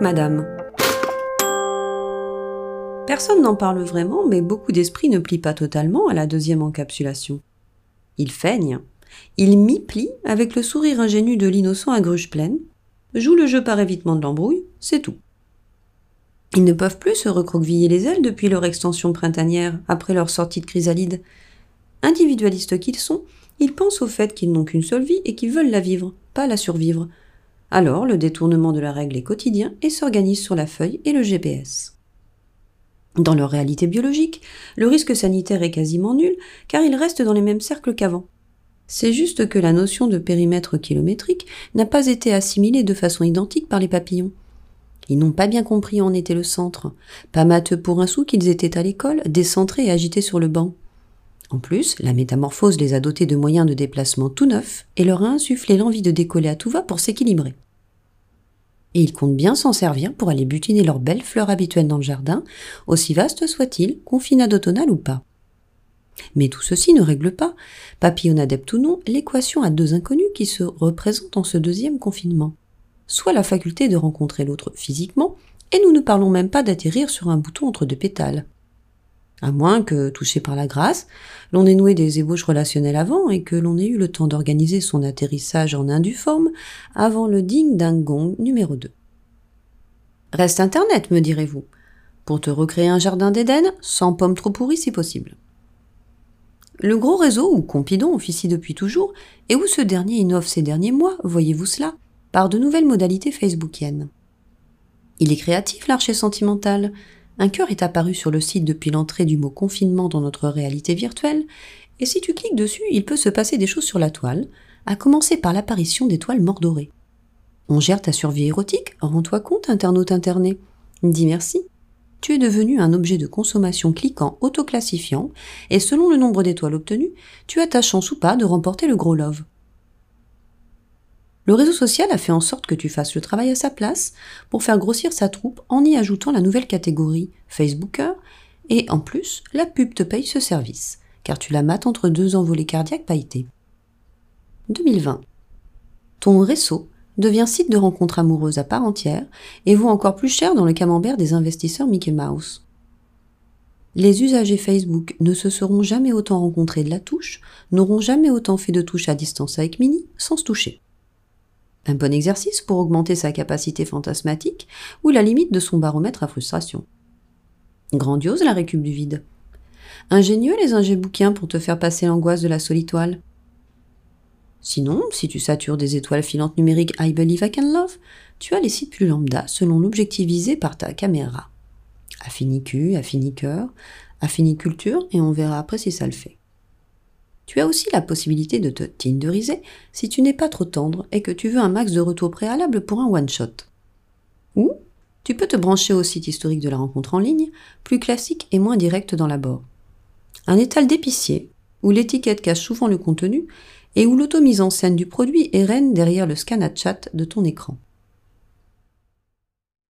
Madame. Personne n'en parle vraiment, mais beaucoup d'esprits ne plient pas totalement à la deuxième encapsulation. Ils feignent, ils mi-plient avec le sourire ingénu de l'innocent à gruge pleine, jouent le jeu par évitement de l'embrouille, c'est tout. Ils ne peuvent plus se recroqueviller les ailes depuis leur extension printanière, après leur sortie de chrysalide. Individualistes qu'ils sont, ils pensent au fait qu'ils n'ont qu'une seule vie et qu'ils veulent la vivre, pas la survivre. Alors le détournement de la règle est quotidien et s'organise sur la feuille et le GPS. Dans leur réalité biologique, le risque sanitaire est quasiment nul car ils restent dans les mêmes cercles qu'avant. C'est juste que la notion de périmètre kilométrique n'a pas été assimilée de façon identique par les papillons. Ils n'ont pas bien compris où en était le centre, pas matheux pour un sou qu'ils étaient à l'école, décentrés et agités sur le banc. En plus, la métamorphose les a dotés de moyens de déplacement tout neufs et leur a insufflé l'envie de décoller à tout va pour s'équilibrer. Et ils comptent bien s'en servir pour aller butiner leurs belles fleurs habituelles dans le jardin, aussi vastes soient-ils, confinades automnales ou pas. Mais tout ceci ne règle pas, papillon adepte ou non, l'équation à deux inconnus qui se représentent en ce deuxième confinement. Soit la faculté de rencontrer l'autre physiquement, et nous ne parlons même pas d'atterrir sur un bouton entre deux pétales. À moins que, touché par la grâce, l'on ait noué des ébauches relationnelles avant et que l'on ait eu le temps d'organiser son atterrissage en induforme avant le ding d'un gong numéro 2. Reste Internet, me direz-vous, pour te recréer un jardin d'Éden, sans pommes trop pourries si possible. Le gros réseau, ou Compidon, officie depuis toujours, et où ce dernier innove ces derniers mois, voyez-vous cela, par de nouvelles modalités facebookiennes. Il est créatif, l'archer sentimental, un cœur est apparu sur le site depuis l'entrée du mot confinement dans notre réalité virtuelle, et si tu cliques dessus, il peut se passer des choses sur la toile, à commencer par l'apparition d'étoiles mordorées. On gère ta survie érotique, rends-toi compte, internaute interné. Dis merci. Tu es devenu un objet de consommation cliquant autoclassifiant, et selon le nombre d'étoiles obtenues, tu as ta chance ou pas de remporter le gros love. Le réseau social a fait en sorte que tu fasses le travail à sa place pour faire grossir sa troupe en y ajoutant la nouvelle catégorie Facebooker et en plus, la pub te paye ce service, car tu la mates entre deux envolées cardiaques pailletées. 2020. Ton réseau devient site de rencontres amoureuses à part entière et vaut encore plus cher dans le camembert des investisseurs Mickey Mouse. Les usagers Facebook ne se seront jamais autant rencontrés de la touche, n'auront jamais autant fait de touches à distance avec Mini sans se toucher. Un bon exercice pour augmenter sa capacité fantasmatique ou la limite de son baromètre à frustration. Grandiose la récup du vide. Ingénieux les ingés bouquins pour te faire passer l'angoisse de la solitoile. Sinon, si tu satures des étoiles filantes numériques I Believe I Can Love, tu as les sites plus lambda selon l'objectif visé par ta caméra. Affinicu, affiniqueur, affiniculture, et on verra après si ça le fait. Tu as aussi la possibilité de te tinderiser si tu n'es pas trop tendre et que tu veux un max de retour préalable pour un one-shot. Ou tu peux te brancher au site historique de la rencontre en ligne, plus classique et moins direct dans l'abord. Un étal d'épicier, où l'étiquette cache souvent le contenu et où l'automise en scène du produit est reine derrière le scan à chat de ton écran.